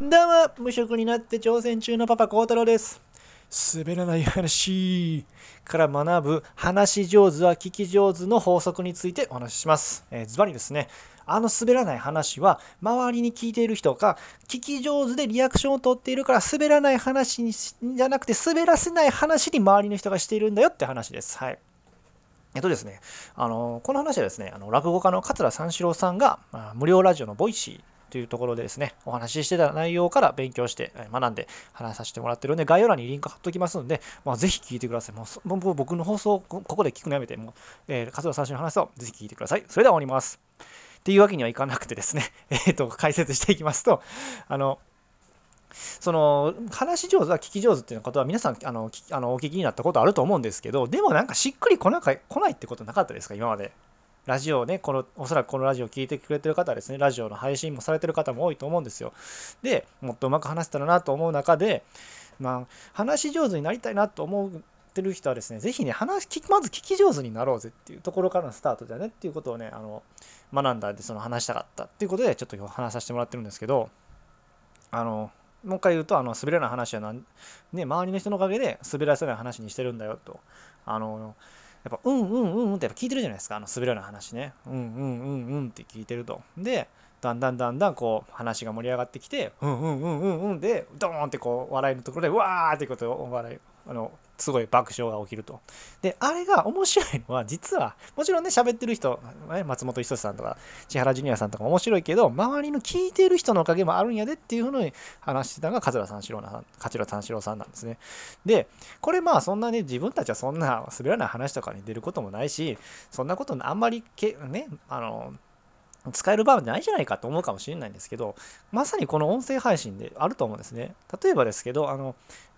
どうも、無職になって挑戦中のパパ幸太郎です。滑らない話から学ぶ話上手は聞き上手の法則についてお話しします。えーズバリですね、あの滑らない話は周りに聞いている人が聞き上手でリアクションを取っているから滑らない話にじゃなくて滑らせない話に周りの人がしているんだよって話です。はい。えっとですね、あのこの話はですね、あの落語家の桂三四郎さんが、無料ラジオの Voicy というところでですね、お話ししてた内容から勉強して、学んで話させてもらってるんで、概要欄にリンク貼っときますんで、まあ、ぜひ聞いてください。もう僕の放送ここで聞くのやめて、もう、えー、桂三四郎の話をぜひ聞いてください。それでは終わります。っていうわけにはいかなくてですね、えっ、と、解説していきますと、あの、その話し上手は聞き上手っていうことは皆さんあのあのお聞きになったことあると思うんですけどでもなんかしっくりこなか来ないってことなかったですか今までラジオをねこのおそらくこのラジオを聞いてくれてる方はですねラジオの配信もされてる方も多いと思うんですよ。でもっとうまく話せたらなと思う中でまあ話し上手になりたいなと思ってる人はですねぜひね話まず聞き上手になろうぜっていうところからのスタートだねっていうことをねあの学んだんでその話したかったっていうことでちょっと今日話させてもらってるんですけどあのもう一回言うとあの滑らない話は、ね、周りの人のおかげで滑らせない話にしてるんだよと。あのやっぱうんうんうんうんってやっぱ聞いてるじゃないですかあの滑るような話ね。うんうんうんうんって聞いてると。でだんだんだんだんこう話が盛り上がってきてうんうんうんうんうんでドーンってこう笑いのところでわーってことをお笑いあのすごい爆笑が起きると。であれが面白いのは実はもちろんね喋ってる人松本人志さんとか千原ジュニアさんとか面白いけど周りの聞いてる人のおかげもあるんやでっていうふうに話してたのが桂三四郎な桂三四郎さんなんですね。でこれまあそんなね自分たちはそんな滑らない話とかに出ることもないしそんなことあんまりけねあの使える場面ないじゃないかと思うかもしれないんですけどまさにこの音声配信であると思うんですね。例えばですけどあの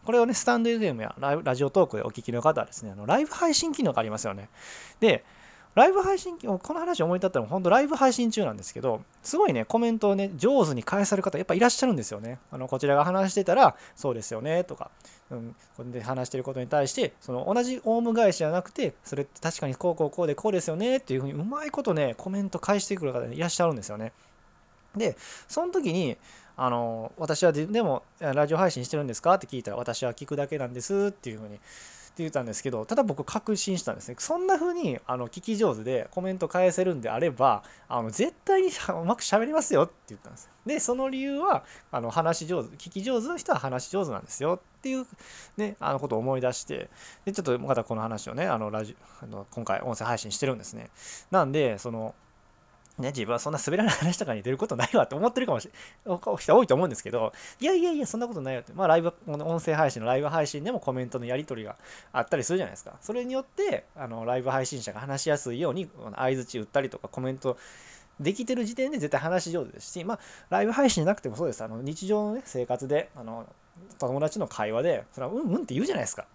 これをねスタンド FM やララジオトークでお聞きの方はですねあのライブ配信機能がありますよね。でライブ配信機能この話思い立ったのは本当ライブ配信中なんですけどすごいねコメントをね上手に返される方やっぱいらっしゃるんですよね。あのこちらが話してたらそうですよねとか、うん、これで話してることに対してその同じオウム返しじゃなくてそれって確かにこうこうこうでこうですよねっていうふうにうまいことねコメント返してくる方いらっしゃるんですよね。でその時にあの私はでもラジオ配信してるんですか？って聞いたら私は聞くだけなんですっていうふうにって言ったんですけどただ僕確信したんですね。そんな風にあの聞き上手でコメント返せるんであればあの絶対にうまく喋りますよって言ったんですでその理由はあの話上手聞き上手の人は話上手なんですよっていうねあのことを思い出してでちょっとまたこの話をねあのラジあの今回音声配信してるんですね。なんでそのね、自分はそんな滑らない話とかに出ることないわって思ってるかもしれ ない人多いと思うんですけど、いやいやいや、そんなことないよって、まあ、ライブ、この音声配信のライブ配信でもコメントのやり取りがあったりするじゃないですか。それによって、あのライブ配信者が話しやすいように、相づち打ったりとかコメントできてる時点で絶対話し上手ですし、まあ、ライブ配信じゃなくてもそうです。あの日常の、ね、生活で、あの友達の会話で、それはうんうんって言うじゃないですか。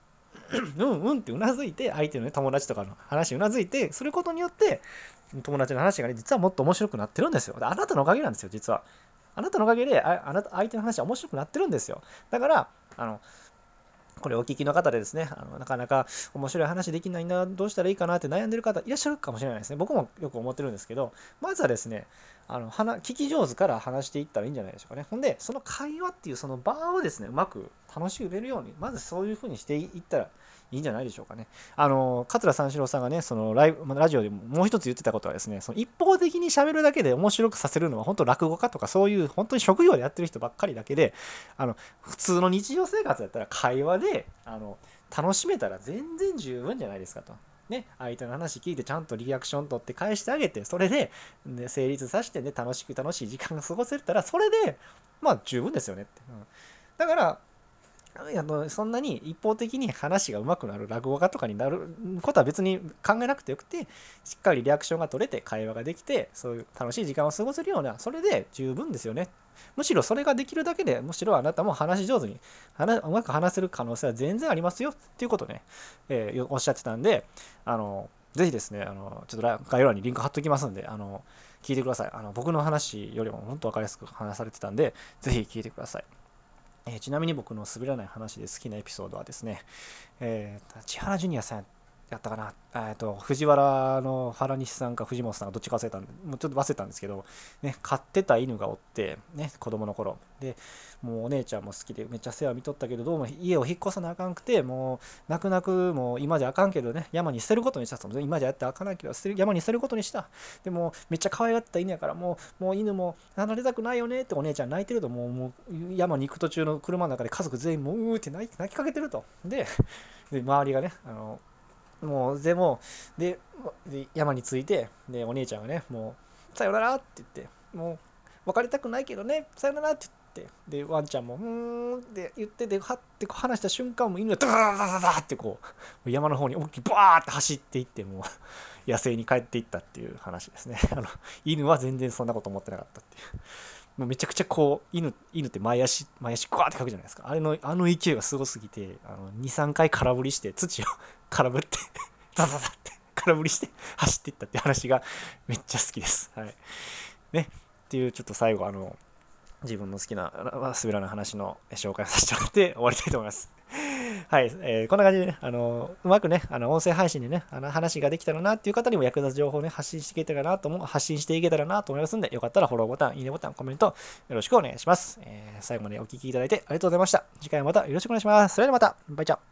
うんうんってうなずいて相手の、ね、友達とかの話うなずいてすることによって友達の話がね実はもっと面白くなってるんですよ。あなたのおかげなんですよ実は。あなたのおかげでああなた相手の話は面白くなってるんですよ。だからあのこれお聞きの方でですねあのなかなか面白い話できないなどうしたらいいかなって悩んでる方いらっしゃるかもしれないですね。僕もよく思ってるんですけどまずはですねあの話聞き上手から話していったらいいんじゃないでしょうかねほんでその会話っていうその場をですねうまく楽しく売れるようにまずそういうふうにしていったらいいんじゃないでしょうかね。あの桂三四郎さんがねそのライブラジオでもう一つ言ってたことはですねその一方的に喋るだけで面白くさせるのは本当落語家とかそういう本当に職業でやってる人ばっかりだけであの普通の日常生活だったら会話であの楽しめたら全然十分じゃないですかと。ね、相手の話聞いてちゃんとリアクション取って返してあげてそれで、ね、成立させてね楽しく楽しい時間が過ごせたらそれでまあ十分ですよねって。うん、だからあのそんなに一方的に話が上手くなる落語家とかになることは別に考えなくてよくてしっかりリアクションが取れて会話ができてそういう楽しい時間を過ごせるようなそれで十分ですよね。むしろそれができるだけでむしろあなたも話し上手に話うまく話せる可能性は全然ありますよっていうことね、えー、おっしゃってたんであのぜひですねあのちょっと概要欄にリンク貼っときますんであの聞いてください。あの僕の話よりも本当分かりやすく話されてたんでぜひ聞いてください。えー、ちなみに僕の滑らない話で好きなエピソードはですね、えー、千原ジュニアさんやったかな、えっと、藤原の原西さんか藤本さんがどっちか忘れたんで、もうちょっと忘れたんですけど、ね、飼ってた犬がおって、ね、子供の頃。で、もうお姉ちゃんも好きでめっちゃ世話見とったけど、どうも家を引っ越さなあかんくて、もう泣く泣く、もう今じゃあかんけどね、山に捨てることにしたと。今じゃやってあかんないけど、捨てる山に捨てることにした。でも、めっちゃ可愛がってた犬やから、もう、もう犬も離れたくないよねってお姉ちゃん泣いてると、もう、もう山に行く途中の車の中で家族全員もううーって泣きかけてると。で、で周りがね、あの、もうでもで山に着いてでお姉ちゃんがねもうさよならって言ってもう別れたくないけどねさよならって言ってでワンちゃんもうーんって言ってではってこう話した瞬間も犬がダダダダダダってこう山の方に思いっきりバーって走っていってもう野生に帰っていったっていう話ですね。あの犬は全然そんなこと思ってなかったっていう。めちゃくちゃこう犬犬って前足前足グワーってかくじゃないですか。あれのあの勢いがすごすぎてあの23回空振りして土を空振って ザザザって空振りして走っていったって話がめっちゃ好きです。はい。ね。っていうちょっと最後あの自分の好きな滑らない話の紹介させてもらって終わりたいと思います。はい、えー、こんな感じでね、あのうまくね、あの音声配信でね、あの話ができたらなっていう方にも役立つ情報をね、発信していけたらなと思う、発信していけたらなと思いますんで、よかったらフォローボタン、いいねボタン、コメントよろしくお願いします。えー、最後までお聴きいただいてありがとうございました。次回もまたよろしくお願いします。それではまた、バイチャ